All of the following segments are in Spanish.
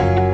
thank you.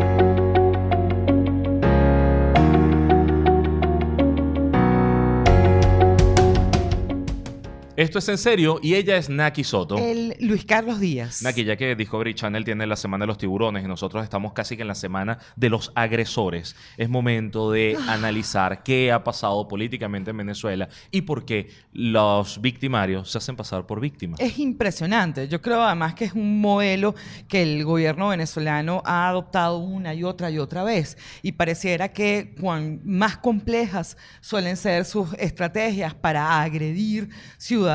Esto es en serio y ella es Naki Soto. El Luis Carlos Díaz. Naki, ya que Discovery Channel tiene la semana de los tiburones y nosotros estamos casi que en la semana de los agresores, es momento de Ah. analizar qué ha pasado políticamente en Venezuela y por qué los victimarios se hacen pasar por víctimas. Es impresionante. Yo creo además que es un modelo que el gobierno venezolano ha adoptado una y otra y otra vez. Y pareciera que cuan más complejas suelen ser sus estrategias para agredir ciudadanos,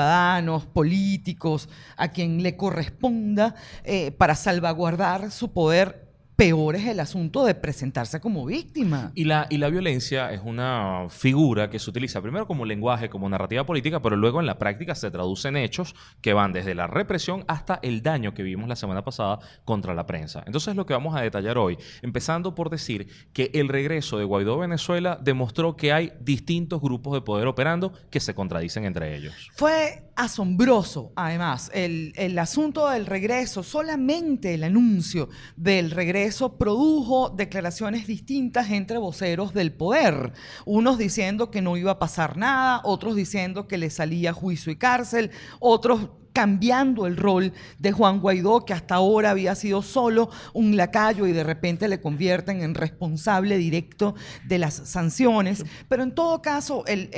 políticos, a quien le corresponda, eh, para salvaguardar su poder, peor es el asunto de presentarse como víctima. Y la, y la violencia es una figura que se utiliza primero como lenguaje, como narrativa política, pero luego en la práctica se traduce en hechos que van desde la represión hasta el daño que vimos la semana pasada contra la prensa. Entonces lo que vamos a detallar hoy, empezando por decir que el regreso de Guaidó a Venezuela demostró que hay distintos grupos de poder operando que se contradicen entre ellos. Fue asombroso, además, el, el asunto del regreso, solamente el anuncio del regreso produjo declaraciones distintas entre voceros del poder. Unos diciendo que no iba a pasar nada, otros diciendo que le salía juicio y cárcel, otros cambiando el rol de Juan Guaidó, que hasta ahora había sido solo un lacayo y de repente le convierten en responsable directo de las sanciones. Pero en todo caso, el,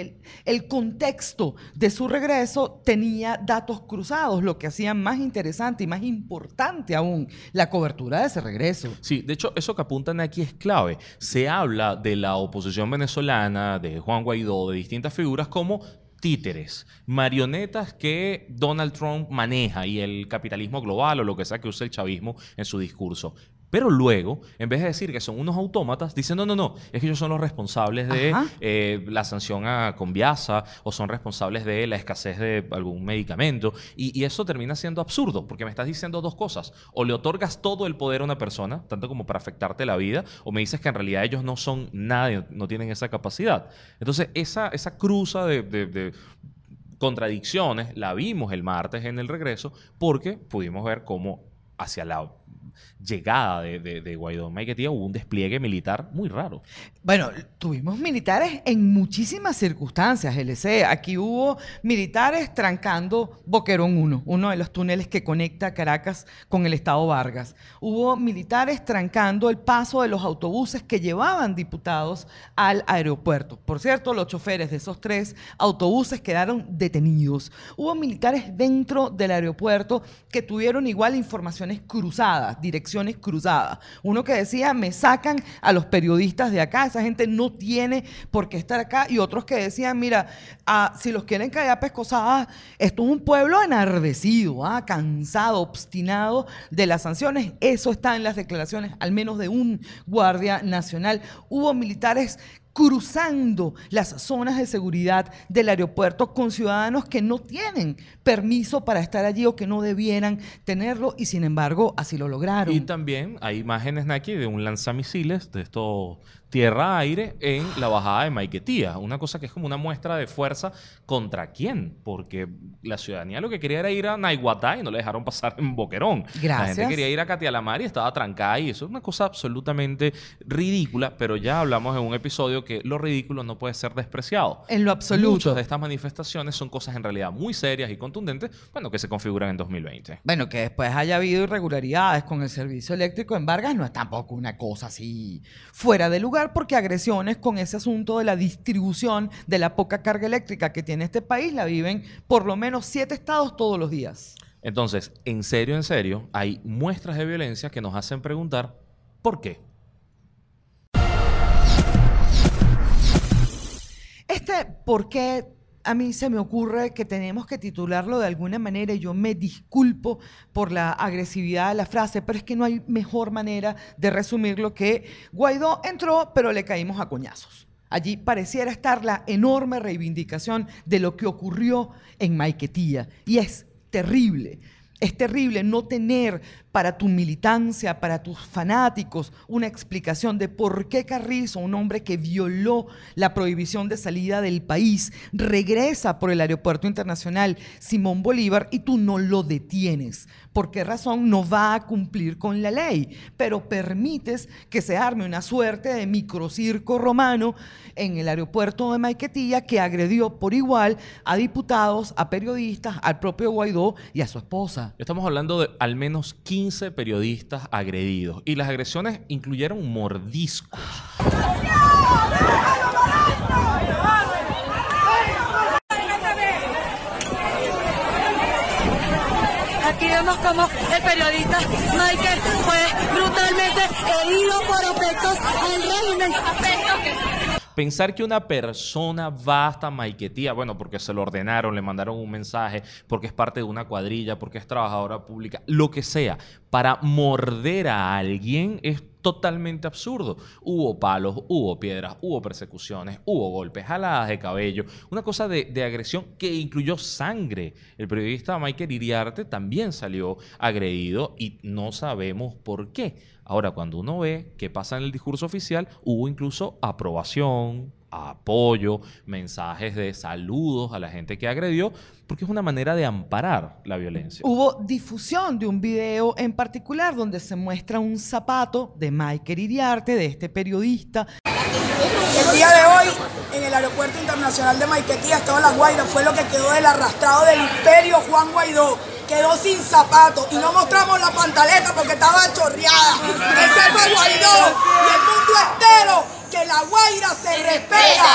el- contexto de su regreso tenía datos cruzados, lo que hacía más interesante y más importante aún la cobertura de ese regreso. Sí, de hecho, eso que apuntan aquí es clave. Se habla de la oposición venezolana, de Juan Guaidó, de distintas figuras como títeres, marionetas que Donald Trump maneja y el capitalismo global o lo que sea que use el chavismo en su discurso. Pero luego, en vez de decir que son unos autómatas, dicen, no, no, no, es que ellos son los responsables de eh, la sanción a Conviasa o son responsables de la escasez de algún medicamento. Y, y eso termina siendo absurdo, porque me estás diciendo dos cosas. O le otorgas todo el poder a una persona, tanto como para afectarte la vida, o me dices que en realidad ellos no son nada, no tienen esa capacidad. Entonces, esa, esa cruza de- de- de contradicciones la vimos el martes en el regreso, porque pudimos ver cómo hacia la llegada de, de, de Guaidó Maiquetía hubo un despliegue militar muy raro. Bueno, tuvimos militares en muchísimas circunstancias, LC. Aquí hubo militares trancando Boquerón 1, uno de los túneles que conecta Caracas con el Estado Vargas. Hubo militares trancando el paso de los autobuses que llevaban diputados al aeropuerto. Por cierto, los choferes de esos tres autobuses quedaron detenidos. Hubo militares dentro del aeropuerto que tuvieron igual informaciones cruzadas, direcciones cruzadas. Uno que decía, me sacan a los periodistas de acá, esa gente no tiene por qué estar acá. Y otros que decían, mira, ah, si los quieren caer a pescosadas, esto es un pueblo enardecido, ah, cansado, obstinado de las sanciones. Eso está en las declaraciones, al menos de un guardia nacional. Hubo militares cruzando las zonas de seguridad del aeropuerto con ciudadanos que no tienen permiso para estar allí o que no debieran tenerlo y sin embargo así lo lograron. Y también hay imágenes aquí de un lanzamisiles de esto tierra-aire en la bajada de Maiquetía. Una cosa que es como una muestra de fuerza contra quién, porque la ciudadanía lo que quería era ir a Naiguatá y no le dejaron pasar en Boquerón. La Gracias. gente quería ir a Catialamar y estaba trancada y eso es una cosa absolutamente ridícula, pero ya hablamos en un episodio que lo ridículo no puede ser despreciado. En lo absoluto. Muchas de estas manifestaciones son cosas en realidad muy serias y contundentes, bueno, que se configuran en 2020. Bueno, que después haya habido irregularidades con el servicio eléctrico en Vargas no es tampoco una cosa así fuera de lugar porque agresiones con ese asunto de la distribución de la poca carga eléctrica que tiene este país la viven por lo menos siete estados todos los días. Entonces, en serio, en serio, hay muestras de violencia que nos hacen preguntar ¿por qué? Este, ¿por qué a mí se me ocurre que tenemos que titularlo de alguna manera y yo me disculpo por la agresividad de la frase, pero es que no hay mejor manera de resumirlo que Guaidó entró, pero le caímos a coñazos. Allí pareciera estar la enorme reivindicación de lo que ocurrió en Maiquetía y es terrible. Es terrible no tener para tu militancia, para tus fanáticos, una explicación de por qué Carrizo, un hombre que violó la prohibición de salida del país, regresa por el aeropuerto internacional Simón Bolívar y tú no lo detienes. ¿Por qué razón no va a cumplir con la ley? Pero permites que se arme una suerte de microcirco romano en el aeropuerto de Maiquetía que agredió por igual a diputados, a periodistas, al propio Guaidó y a su esposa. Estamos hablando de al menos 15 periodistas agredidos y las agresiones incluyeron mordiscos. Aquí vemos como el periodista Michael fue brutalmente herido por afectos al régimen. Pensar que una persona va hasta Maiquetía, bueno, porque se lo ordenaron, le mandaron un mensaje, porque es parte de una cuadrilla, porque es trabajadora pública, lo que sea, para morder a alguien es totalmente absurdo. Hubo palos, hubo piedras, hubo persecuciones, hubo golpes, jaladas de cabello, una cosa de, agresión que incluyó sangre. El periodista Michael Iriarte también salió agredido y no sabemos por qué. Ahora, cuando uno ve qué pasa en el discurso oficial, hubo incluso aprobación, apoyo, mensajes de saludos a la gente que agredió, porque es una manera de amparar la violencia. Hubo difusión de un video en particular donde se muestra un zapato de Michael Iriarte, de este periodista. El día de hoy, en el aeropuerto internacional de Maiquetía, Estado La Guaira, fue lo que quedó del arrastrado del imperio Juan Guaidó. Quedó sin zapatos y no mostramos la pantaleta porque estaba chorreada. Ese fue Guaidó y el mundo entero que la Guaira se respeta.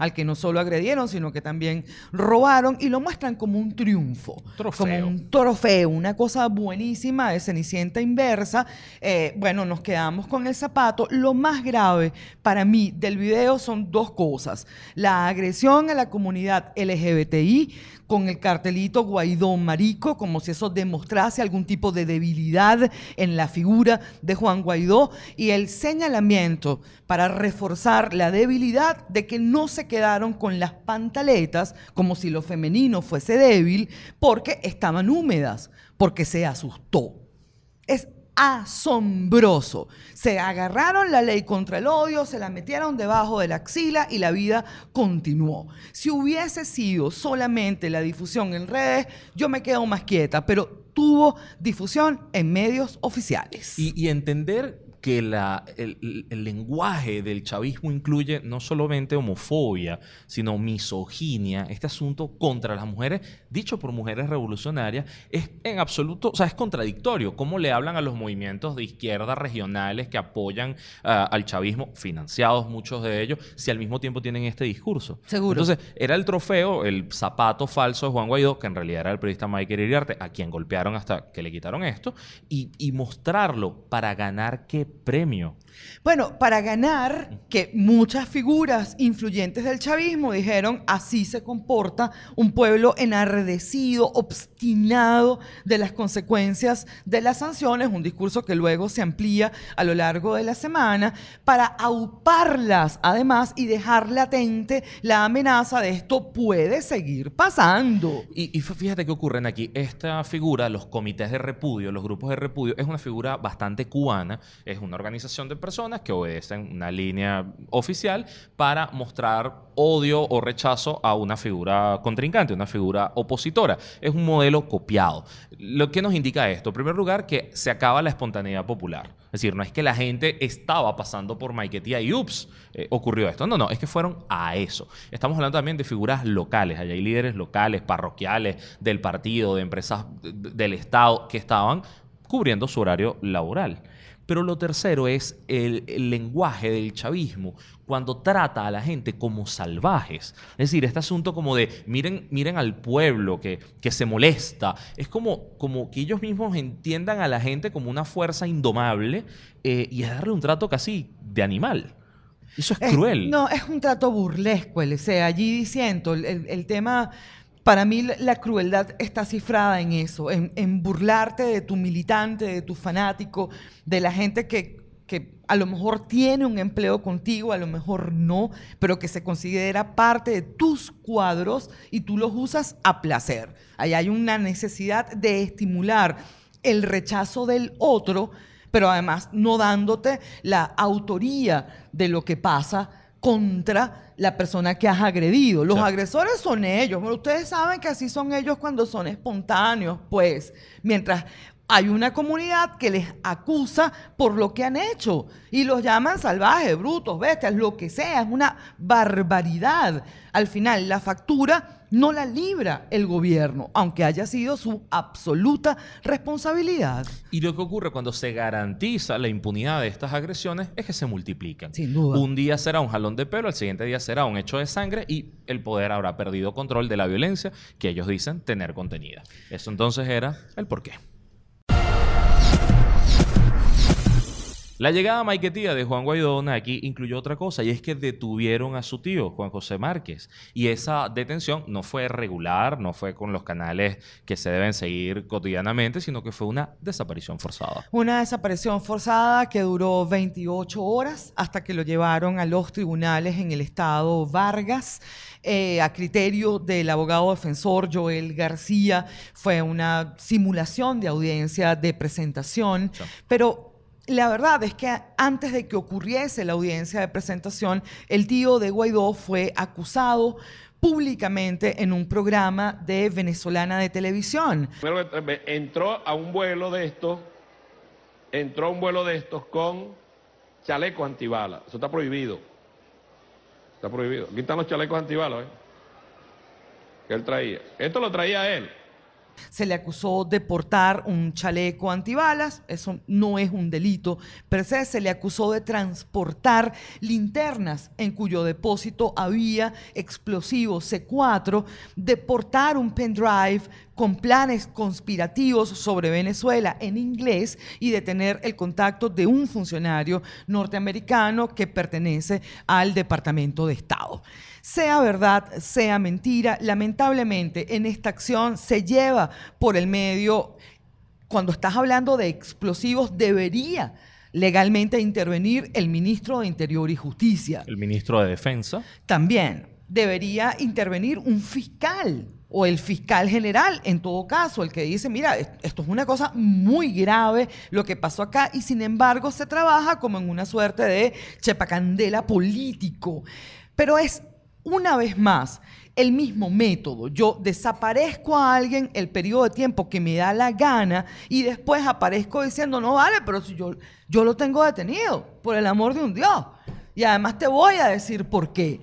Al que no solo agredieron, sino que también robaron y lo muestran como un triunfo, Trofeo. como un trofeo, una cosa buenísima de Cenicienta inversa. Eh, bueno, nos quedamos con el zapato. Lo más grave para mí del video son dos cosas. La agresión a la comunidad LGBTI con el cartelito Guaidó Marico, como si eso demostrase algún tipo de debilidad en la figura de Juan Guaidó, y el señalamiento para reforzar la debilidad de que no se quedaron con las pantaletas como si lo femenino fuese débil, porque estaban húmedas, porque se asustó. Es asombroso. Se agarraron la ley contra el odio, se la metieron debajo de la axila y la vida continuó. Si hubiese sido solamente la difusión en redes, yo me quedo más quieta, pero tuvo difusión en medios oficiales. Y, y entender que la- el, el- el lenguaje del chavismo incluye no solamente homofobia, sino misoginia, este asunto contra las mujeres, dicho por mujeres revolucionarias, es en absoluto, o sea, es contradictorio. ¿Cómo le hablan a los movimientos de izquierda regionales que apoyan ah, al chavismo, financiados muchos de ellos, si al mismo tiempo tienen este discurso? Seguro. Entonces, era el trofeo, el zapato falso de Juan Guaidó, que en realidad era el periodista Michael Iriarte, a quien golpearon hasta que le quitaron esto, y, y mostrarlo para ganar qué premio. Bueno, para ganar, que muchas figuras influyentes del chavismo dijeron, así se comporta un pueblo enardecido, obstinado de las consecuencias de las sanciones, un discurso que luego se amplía a lo largo de la semana, para auparlas además y dejar latente la amenaza de esto puede seguir pasando. Y, y fíjate qué ocurren aquí. Esta figura, los comités de repudio, los grupos de repudio, es una figura bastante cubana. Es una organización de personas que obedecen una línea oficial para mostrar odio o rechazo a una figura contrincante, una figura opositora. Es un modelo copiado. Lo que nos indica esto, en primer lugar, que se acaba la espontaneidad popular. Es decir, no es que la gente estaba pasando por Maiquetía y ups, eh, ocurrió esto. No, no, es que fueron a eso. Estamos hablando también de figuras locales. Allá hay líderes locales, parroquiales, del partido, de empresas de- del Estado que estaban cubriendo su horario laboral. Pero lo tercero es el, el lenguaje del chavismo cuando trata a la gente como salvajes. Es decir, este asunto como de miren, miren al pueblo que, que se molesta. Es como, como que ellos mismos entiendan a la gente como una fuerza indomable eh, y es darle un trato casi de animal. Eso es Es- cruel. no, es un trato burlesco, el sea, allí diciendo, el- el tema, para mí la, crueldad está cifrada en eso, en, en burlarte de tu militante, de tu fanático, de la gente que, que a lo mejor tiene un empleo contigo, a lo mejor no, pero que se considera parte de tus cuadros y tú los usas a placer. Ahí hay una necesidad de estimular el rechazo del otro, pero además no dándote la autoría de lo que pasa contra la persona que has agredido. Los agresores son ellos. Bueno, ustedes saben que así son ellos cuando son espontáneos, pues, mientras hay una comunidad que les acusa por lo que han hecho y los llaman salvajes, brutos, bestias, lo que sea, es una barbaridad. Al final, la factura no la libra el gobierno, aunque haya sido su absoluta responsabilidad. Y lo que ocurre cuando se garantiza la impunidad de estas agresiones es que se multiplican. Sin duda. Un día será un jalón de pelo, al siguiente día será un hecho de sangre y el poder habrá perdido control de la violencia que ellos dicen tener contenida. Eso entonces era el porqué. La llegada maiquetía de Juan Guaidó aquí incluyó otra cosa y es que detuvieron a su tío, Juan José Márquez. Y esa detención no fue regular, no fue con los canales que se deben seguir cotidianamente, sino que fue una desaparición forzada. Una desaparición forzada que duró 28 horas hasta que lo llevaron a los tribunales en el estado Vargas. Eh, a criterio del abogado defensor Joel García, fue una simulación de audiencia de presentación, Sí. pero la verdad es que antes de que ocurriese la audiencia de presentación, el tío de Guaidó fue acusado públicamente en un programa de venezolana de televisión. Entró a un vuelo de estos, entró a un vuelo de estos con chalecos antibalas. Eso está prohibido. Está prohibido. Aquí están los chalecos antibalas, ¿eh? Que él traía. Esto lo traía él. Se le acusó de portar un chaleco antibalas, eso no es un delito per se, se le acusó de transportar linternas en cuyo depósito había explosivos C4, de portar un pendrive con planes conspirativos sobre Venezuela en inglés y de tener el contacto de un funcionario norteamericano que pertenece al Departamento de Estado. Sea verdad, sea mentira, lamentablemente en esta acción se lleva por el medio, cuando estás hablando de explosivos, debería legalmente intervenir el ministro de Interior y Justicia. El ministro de Defensa También debería intervenir un fiscal o el fiscal general, en todo caso, el que dice, mira, es- esto es una cosa muy grave lo que pasó acá y sin embargo se trabaja como en una suerte de chepacandela político. Pero es una vez más el mismo método. Yo desaparezco a alguien el periodo de tiempo que me da la gana y después aparezco diciendo, no vale, pero si yo, yo lo tengo detenido, por el amor de un Dios. Y además te voy a decir por qué.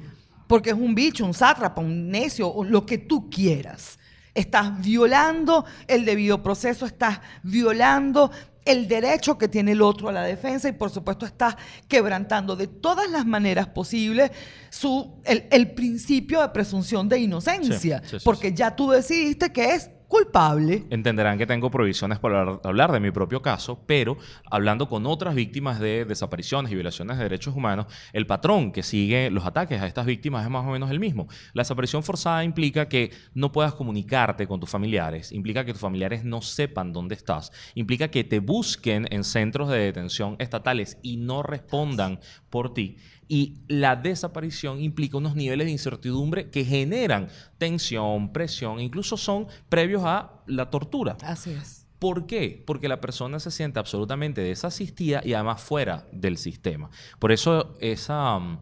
Porque es un bicho, un sátrapa, un necio, lo que tú quieras. Estás violando el debido proceso, estás violando el derecho que tiene el otro a la defensa y por supuesto estás quebrantando de todas las maneras posibles su, el, el principio de presunción de inocencia. Sí, sí, sí, porque ya tú decidiste que es culpable. Entenderán que tengo prohibiciones hablar- hablar de mi propio caso, pero hablando con otras víctimas de desapariciones y violaciones de derechos humanos, el patrón que sigue los ataques a estas víctimas es más o menos el mismo. La desaparición forzada implica que no puedas comunicarte con tus familiares, implica que tus familiares no sepan dónde estás, implica que te busquen en centros de detención estatales y no respondan por ti. Y la desaparición implica unos niveles de incertidumbre que generan tensión, presión, incluso son previos a la tortura. Así es. ¿Por qué? Porque la persona se siente absolutamente desasistida y además fuera del sistema. Por eso esa, mm,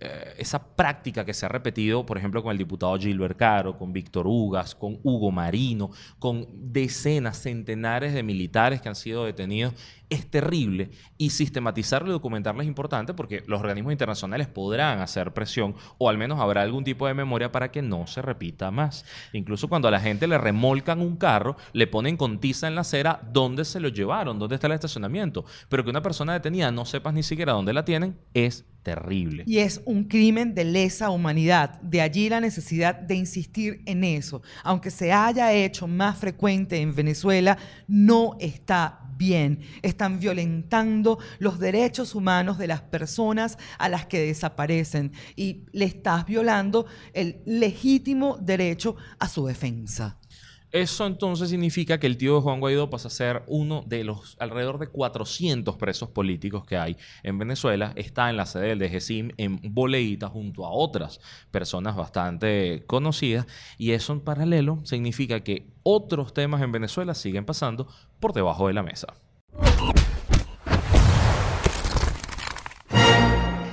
eh, esa práctica que se ha repetido, por ejemplo, con el diputado Gilbert Caro, con Víctor Ugas, con Hugo Marino, con decenas, centenares de militares que han sido detenidos, es terrible. Y sistematizarlo y documentarlo es importante porque los organismos internacionales podrán hacer presión o al menos habrá algún tipo de memoria para que no se repita más. Incluso cuando a la gente le remolcan un carro, le ponen con tiza en la acera dónde se lo llevaron, dónde está el estacionamiento. Pero que una persona detenida no sepas ni siquiera dónde la tienen es terrible. Y es un crimen de lesa humanidad. De allí la necesidad de insistir en eso. Aunque se haya hecho más frecuente en Venezuela, no está bien. Están violentando los derechos humanos de las personas a las que desaparecen y le estás violando el legítimo derecho a su defensa. Eso entonces significa que el tío de Juan Guaidó pasa a ser uno de los alrededor de 400 presos políticos que hay en Venezuela. Está en la sede del DGCIM en Boleíta junto a otras personas bastante conocidas. Y eso en paralelo significa que otros temas en Venezuela siguen pasando por debajo de la mesa.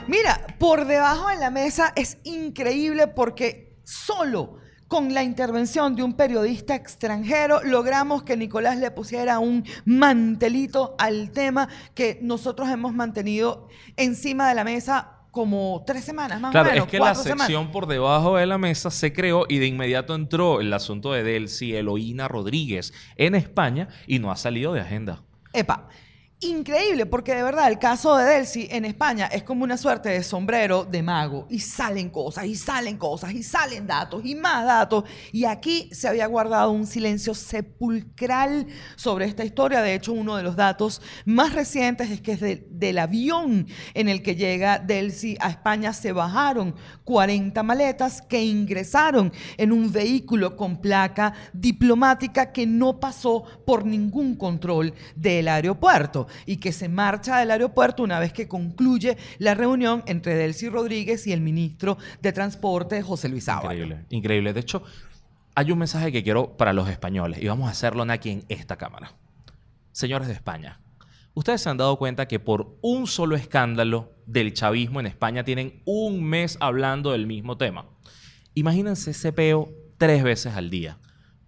Mira, por debajo de la mesa es increíble porque solo con la intervención de un periodista extranjero logramos que Nicolás le pusiera un mantelito al tema que nosotros hemos mantenido encima de la mesa como tres semanas más Claro, o menos. es que la sección semanas. por debajo de la mesa se creó y de inmediato entró el asunto de Delcy Eloína Rodríguez en España y no ha salido de agenda. Epa. Increíble, porque de verdad el caso de Delcy en España es como una suerte de sombrero de mago. Y salen cosas, y salen cosas, y salen datos, y más datos. Y aquí se había guardado un silencio sepulcral sobre esta historia. De hecho, uno de los datos más recientes es que es de- del avión en el que llega Delcy a España se bajaron 40 maletas que ingresaron en un vehículo con placa diplomática que no pasó por ningún control del aeropuerto y que se marcha del aeropuerto una vez que concluye la reunión entre Delcy Rodríguez y el ministro de Transporte José Luis Ábalos. Increíble, increíble. De hecho, hay un mensaje que quiero para los españoles y vamos a hacerlo aquí en esta cámara. Señores de España, ustedes se han dado cuenta que por un solo escándalo del chavismo en España tienen un mes hablando del mismo tema. Imagínense ese peo tres veces al día.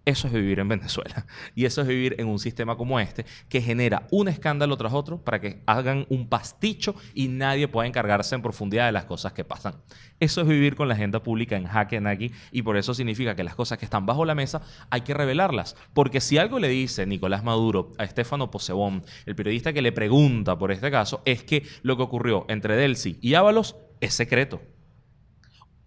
Eso es vivir en Venezuela. Y eso es vivir en un sistema como este, que genera un escándalo tras otro para que hagan un pasticho y nadie pueda encargarse en profundidad de las cosas que pasan. Eso es vivir con la agenda pública en jaque aquí y por eso significa que las cosas que están bajo la mesa hay que revelarlas. Porque si algo le dice Nicolás Maduro a Estefano Posebón, el periodista que le pregunta por este caso, es que lo que ocurrió entre Delcy y Ábalos es secreto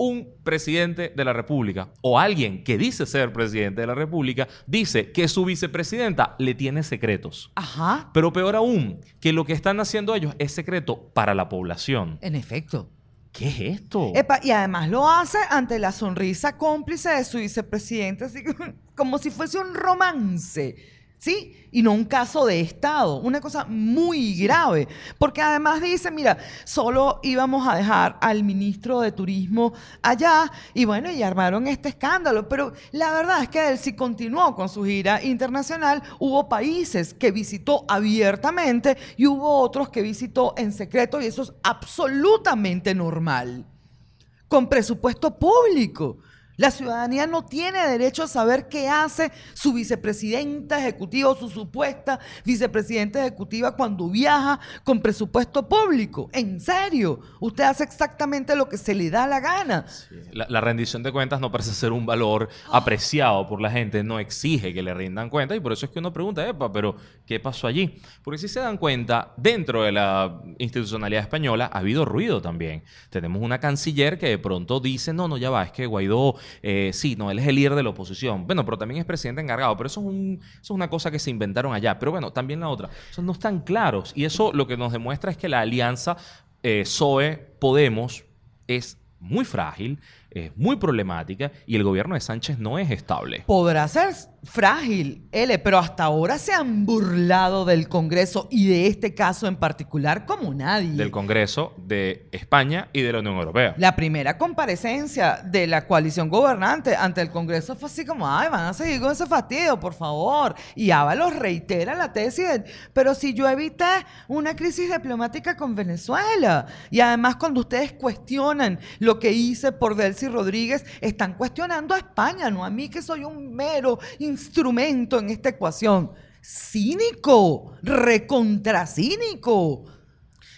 un presidente de la República o alguien que dice ser presidente de la República dice que su vicepresidenta le tiene secretos. Ajá, Pero peor aún, que lo que están haciendo ellos es secreto para la población. en efecto. ¿Qué es esto? Epa, y además lo hace ante la sonrisa cómplice de su vicepresidente, así como si fuese un romance, ¿sí? Y no un caso de Estado, una cosa muy grave, porque además dice, mira, solo íbamos a dejar al ministro de Turismo allá, y bueno, y armaron este escándalo, pero la verdad es que él sí continuó con su gira internacional, hubo países que visitó abiertamente y hubo otros que visitó en secreto, y eso es absolutamente normal con presupuesto público. La ciudadanía no tiene derecho a saber qué hace su vicepresidenta ejecutiva o su supuesta vicepresidenta ejecutiva cuando viaja con presupuesto público. En serio, usted hace exactamente lo que se le da la gana. La, rendición de cuentas no parece ser un valor apreciado por la gente, no exige que le rindan cuentas y por eso es que uno pregunta, epa, pero ¿qué pasó allí? Porque si se dan cuenta, dentro de la institucionalidad española ha habido ruido también. Tenemos una canciller que de pronto dice, no, no, ya va, es que Guaidó, eh, sí, no, él es el líder de la oposición. Bueno, pero también es presidente encargado, pero eso es, un- eso es una cosa que se inventaron allá. Pero bueno, también la otra, esos no están claros y eso lo que nos demuestra es que la alianza eh, PSOE-Podemos es muy frágil, es muy problemática y el gobierno de Sánchez no es estable. Podrá ser frágil, L, pero hasta ahora se han burlado del Congreso y de este caso en particular como nadie. Del Congreso de España y de la Unión Europea. La primera comparecencia de la coalición gobernante ante el Congreso fue así como, ay, van a seguir con ese fastidio, por favor. Y Ábalos reitera la tesis, de, pero si yo evité una crisis diplomática con Venezuela. Y además cuando ustedes cuestionan lo que hice por Rodríguez, están cuestionando a España, no a mí que soy un mero instrumento en esta ecuación. Cínico, recontracínico.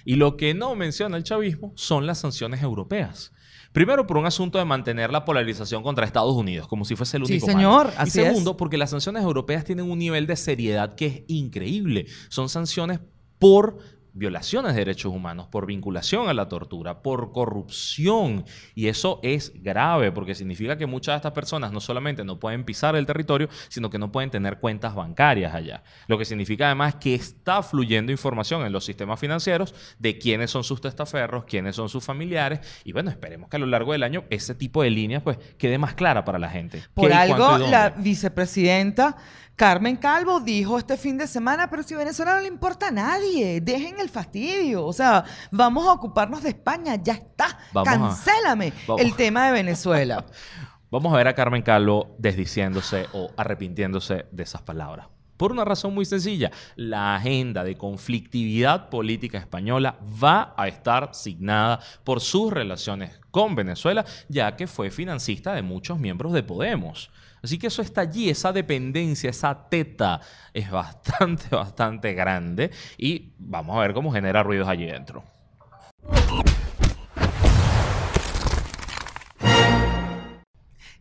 Y lo que no menciona el chavismo son las sanciones europeas. Primero, por un asunto de mantener la polarización contra Estados Unidos, como si fuese el Sí, único señor, malo. Y es. segundo, porque las sanciones europeas tienen un nivel de seriedad que es increíble. Son sanciones por violaciones de derechos humanos, por vinculación a la tortura, por corrupción. Y eso es grave porque significa que muchas de estas personas no solamente no pueden pisar el territorio, sino que no pueden tener cuentas bancarias allá. Lo que significa además que está fluyendo información en los sistemas financieros de quiénes son sus testaferros, quiénes son sus familiares. Y bueno, esperemos que a lo largo del año ese tipo de líneas pues quede más clara para la gente. Por ¿Qué y algo, la vicepresidenta Carmen Calvo dijo este fin de semana, pero si Venezuela no le importa a nadie, dejen el fastidio. O sea, vamos a ocuparnos de España, ya está. Vamos a- Cancélame el tema de Venezuela. Vamos a ver a Carmen Calvo desdiciéndose o arrepintiéndose de esas palabras. Por una razón muy sencilla, la agenda de conflictividad política española va a estar signada por sus relaciones con Venezuela, ya que fue financista de muchos miembros de Podemos. Así que eso está allí, esa dependencia, esa teta es bastante, bastante grande y vamos a ver cómo genera ruidos allí dentro.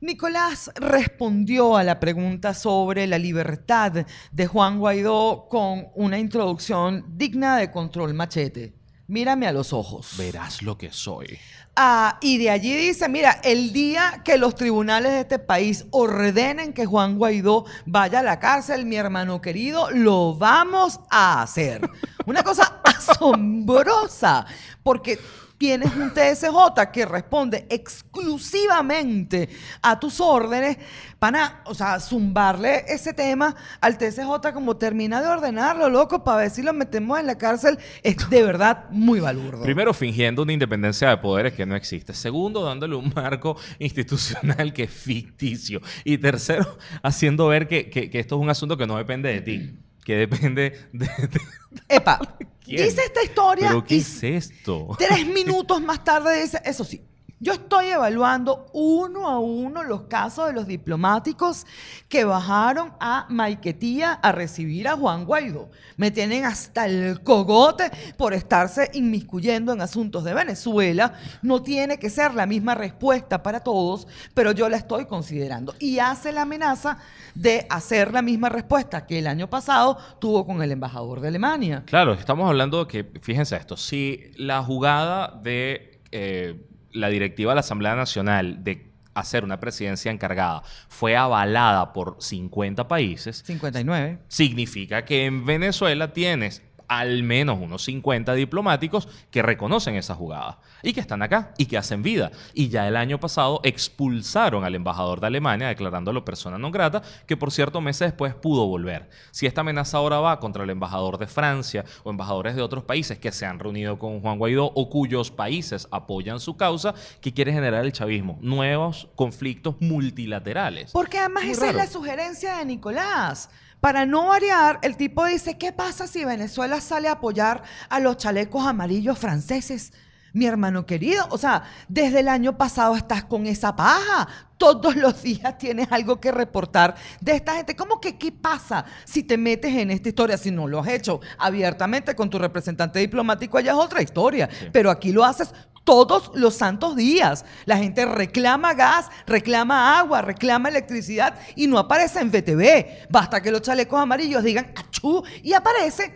Nicolás respondió a la pregunta sobre la libertad de Juan Guaidó con una introducción digna de control machete. Mírame a los ojos. Verás lo que soy. Ah, y de allí dice, mira, el día que los tribunales de este país ordenen que Juan Guaidó vaya a la cárcel, mi hermano querido, lo vamos a hacer. Una cosa asombrosa, porque tienes un TSJ que responde exclusivamente a tus órdenes para, o sea, zumbarle ese tema al TSJ como termina de ordenarlo, loco, para ver si lo metemos en la cárcel, es de verdad muy balurdo. Primero, fingiendo una independencia de poderes que no existe. Segundo, dándole un marco institucional que es ficticio. Y tercero, haciendo ver que, que- que esto es un asunto que no depende de ti, que depende de... de- Epa, ¿Quién? dice esta historia ¿Pero qué y es esto? tres minutos más tarde dice, eso sí, yo estoy evaluando uno a uno los casos de los diplomáticos que bajaron a Maiquetía a recibir a Juan Guaidó. Me tienen hasta el cogote por estarse inmiscuyendo en asuntos de Venezuela. No tiene que ser la misma respuesta para todos, pero yo la estoy considerando. Y hace la amenaza de hacer la misma respuesta que el año pasado tuvo con el embajador de Alemania. Claro, estamos hablando de que, fíjense esto, si la jugada de eh, la directiva de la Asamblea Nacional de hacer una presidencia encargada fue avalada por 50 países, 59. significa que en Venezuela tienes al menos unos 50 diplomáticos que reconocen esa jugada y que están acá y que hacen vida. Y ya el año pasado expulsaron al embajador de Alemania declarándolo persona non grata, que por cierto meses después pudo volver. Si esta amenaza ahora va contra el embajador de Francia o embajadores de otros países que se han reunido con Juan Guaidó o cuyos países apoyan su causa, ¿qué quiere generar el chavismo? Nuevos conflictos multilaterales. Porque además Muy esa es la sugerencia de Nicolás. Para no variar, el tipo dice, ¿qué pasa si Venezuela sale a apoyar a los chalecos amarillos franceses? Mi hermano querido, o sea, desde el año pasado estás con esa paja. Todos los días tienes algo que reportar de esta gente. ¿Cómo que qué pasa si te metes en esta historia? Si no lo has hecho abiertamente con tu representante diplomático, allá es otra historia. Pero aquí lo haces todos los santos días. La gente reclama gas, reclama agua, reclama electricidad y no aparece en VTV. Basta que los chalecos amarillos digan achú y aparece.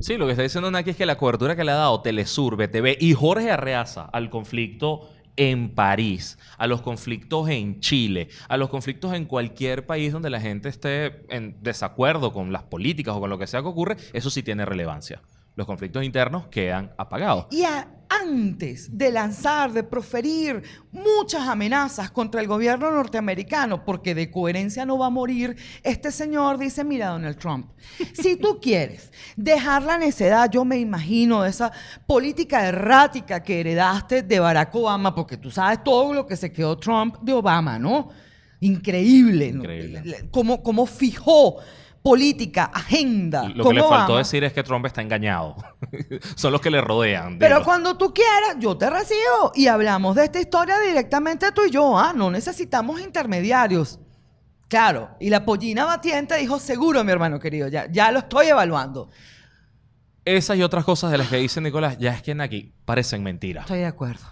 Sí, lo que está diciendo Naki es que la cobertura que le ha dado Telesur, BTV y Jorge Arreaza al conflicto en París, a los conflictos en Chile, a los conflictos en cualquier país donde la gente esté en desacuerdo con las políticas o con lo que sea que ocurre, eso sí tiene relevancia. Los conflictos internos quedan apagados. Y a- antes de lanzar, de proferir muchas amenazas contra el gobierno norteamericano, porque de coherencia no va a morir, este señor dice, mira Donald Trump, si tú quieres dejar la necedad, yo me imagino, de esa política errática que heredaste de Barack Obama, porque tú sabes todo lo que se quedó Trump de Obama, ¿no? Increíble. ¿no? Increíble. Cómo, cómo fijó política, agenda. Lo que le faltó decir es que Trump está engañado. Son los que le rodean. Pero cuando tú quieras, yo te recibo y hablamos de esta historia directamente tú y yo. Ah, no necesitamos intermediarios. Claro, y la pollina batiente dijo, seguro, mi hermano querido, ya, ya lo estoy evaluando. Esas y otras cosas de las que dice Nicolás, ya es que Naki parecen mentiras. Estoy de acuerdo.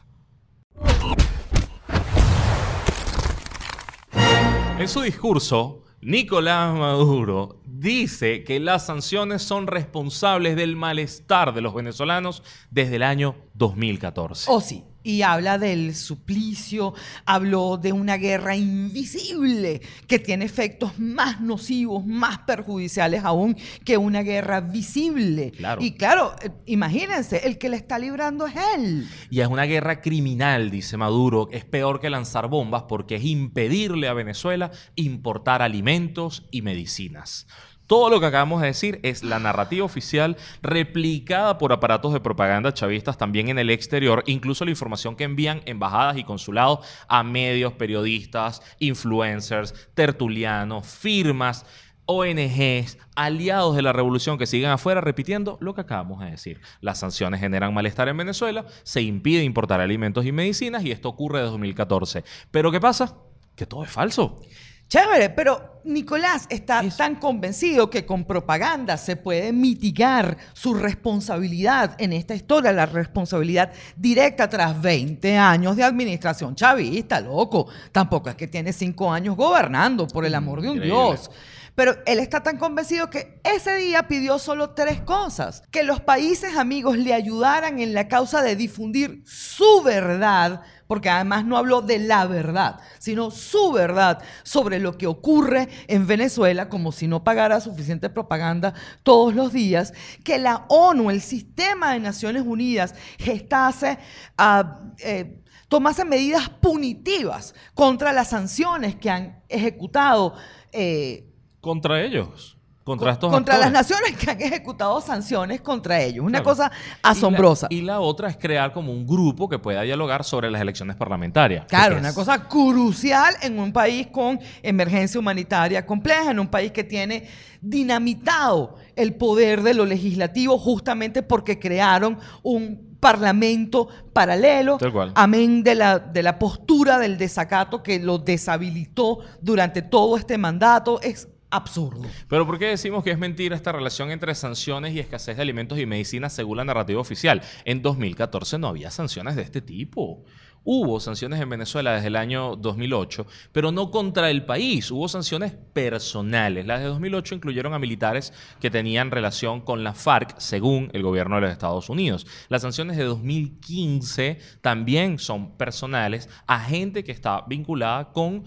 En su discurso, Nicolás Maduro dice que las sanciones son responsables del malestar de los venezolanos desde el año 2014. Oh, sí. Y habla del suplicio, habló de una guerra invisible que tiene efectos más nocivos, más perjudiciales aún que una guerra visible. Claro. Y claro, eh, imagínense, el que le está librando es él. Y es una guerra criminal, dice Maduro. Es peor que lanzar bombas porque es impedirle a Venezuela importar alimentos y medicinas. Todo lo que acabamos de decir es la narrativa oficial replicada por aparatos de propaganda chavistas también en el exterior, incluso la información que envían embajadas y consulados a medios, periodistas, influencers, tertulianos, firmas. ONGs, aliados de la revolución que siguen afuera repitiendo lo que acabamos de decir. Las sanciones generan malestar en Venezuela, se impide importar alimentos y medicinas y esto ocurre desde 2014. Pero ¿qué pasa? Que todo es falso. Chévere, pero Nicolás está Es- tan convencido que con propaganda se puede mitigar su responsabilidad en esta historia, la responsabilidad directa tras 20 años de administración chavista, loco. Tampoco es que tiene 5 años gobernando, por el amor de un Increíble. Dios. Pero él está tan convencido que ese día pidió solo tres cosas. Que los países amigos le ayudaran en la causa de difundir su verdad, porque además no habló de la verdad, sino su verdad sobre lo que ocurre en Venezuela, como si no pagara suficiente propaganda todos los días. Que la ONU, el sistema de Naciones Unidas, gestase... ah, eh, tomase medidas punitivas contra las sanciones que han ejecutado eh, Contra ellos. Contra estos contra las naciones que han ejecutado sanciones contra ellos. Una Claro. cosa asombrosa. Y la, y la otra es crear como un grupo que pueda dialogar sobre las elecciones parlamentarias. Claro, una es- cosa crucial en un país con emergencia humanitaria compleja, en un país que tiene dinamitado el poder de lo legislativo justamente porque crearon un parlamento paralelo, Tal cual. amén de la, de la postura del desacato que lo deshabilitó durante todo este mandato. Es absurdo. Pero ¿por qué decimos que es mentira esta relación entre sanciones y escasez de alimentos y medicinas según la narrativa oficial? En 2014 no había sanciones de este tipo. Hubo sanciones en Venezuela desde el año 2008, pero no contra el país. Hubo sanciones personales. Las de 2008 incluyeron a militares que tenían relación con la FARC, según el gobierno de los Estados Unidos. Las sanciones de 2015 también son personales a gente que está vinculada con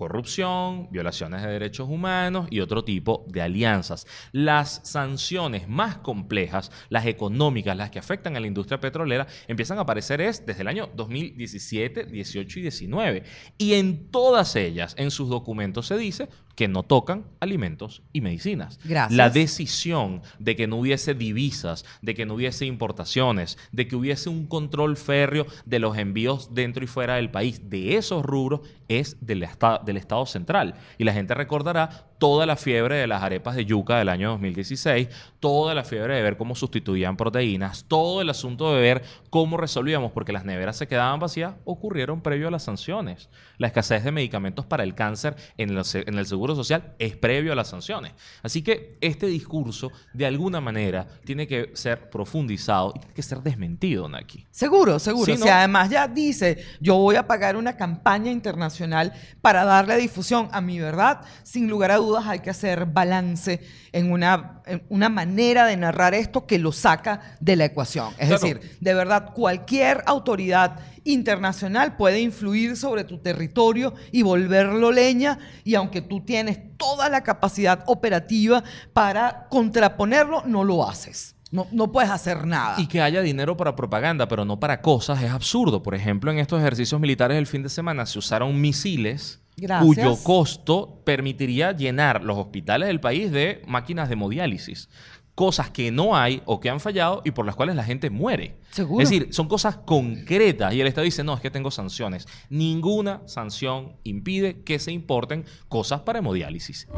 corrupción, violaciones de derechos humanos y otro tipo de alianzas. Las sanciones más complejas, las económicas, las que afectan a la industria petrolera, empiezan a aparecer es desde el año 2017, 18 y 19. Y en todas ellas, en sus documentos se dice que no tocan alimentos y medicinas. Gracias. La decisión de que no hubiese divisas, de que no hubiese importaciones, de que hubiese un control férreo de los envíos dentro y fuera del país, de esos rubros, es del, esta- del Estado central. Y la gente recordará toda la fiebre de las arepas de yuca del año 2016, toda la fiebre de ver cómo sustituían proteínas, todo el asunto de ver cómo resolvíamos, porque las neveras se quedaban vacías, ocurrieron previo a las sanciones. La escasez de medicamentos para el cáncer en el, se- en el Seguro Social es previo a las sanciones. Así que este discurso, de alguna manera, tiene que ser profundizado y tiene que ser desmentido, Naki. Seguro, seguro. Sí, Si además ya dice, yo voy a pagar una campaña internacional para darle difusión a mi verdad, sin lugar a dudas hay que hacer balance en una, en una manera de narrar esto que lo saca de la ecuación. Es Claro. decir, de verdad, cualquier autoridad internacional puede influir sobre tu territorio y volverlo leña, y aunque tú tienes toda la capacidad operativa para contraponerlo, no lo haces. No, no puedes hacer nada. Y que haya dinero para propaganda, pero no para cosas, es absurdo. Por ejemplo, en estos ejercicios militares del fin de semana se usaron misiles Gracias. cuyo costo permitiría llenar los hospitales del país de máquinas de hemodiálisis. Cosas que no hay o que han fallado y por las cuales la gente muere. Seguro. Es decir, son cosas concretas y el Estado dice, no, es que tengo sanciones. Ninguna sanción impide que se importen cosas para hemodiálisis.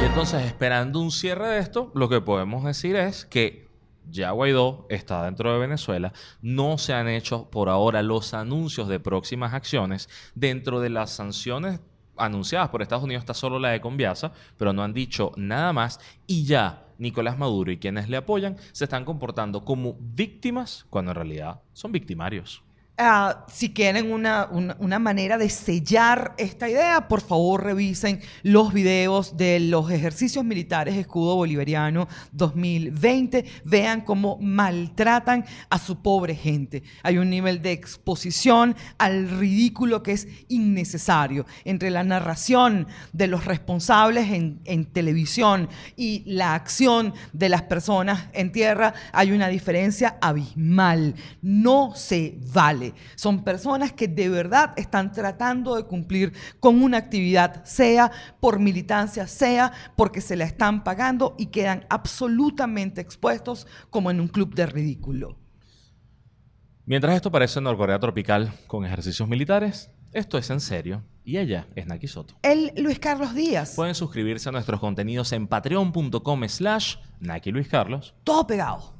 Y entonces, esperando un cierre de esto, lo que podemos decir es que ya Guaidó está dentro de Venezuela, no se han hecho por ahora los anuncios de próximas acciones. Dentro de las sanciones anunciadas por Estados Unidos está solo la de Conviasa, pero no han dicho nada más y ya Nicolás Maduro y quienes le apoyan se están comportando como víctimas cuando en realidad son victimarios. Ah, si quieren una, una- manera de sellar esta idea, por favor revisen los videos de los ejercicios militares escudo bolivariano 2020. Vean cómo maltratan a su pobre gente. Hay un nivel de exposición al ridículo que es innecesario entre la narración de los responsables en televisión y la acción de las personas en tierra. Hay una diferencia abismal. No se vale. Son personas que de verdad están tratando de cumplir con una actividad, sea por militancia, sea porque se la están pagando y quedan absolutamente expuestos como en un club de ridículo. Mientras esto parece Norcorea tropical con ejercicios militares, esto es en serio. Y ella es Naki Soto. El Luis Carlos Díaz, Pueden suscribirse a nuestros contenidos en patreon.com slash Naki Luis Carlos. todo pegado.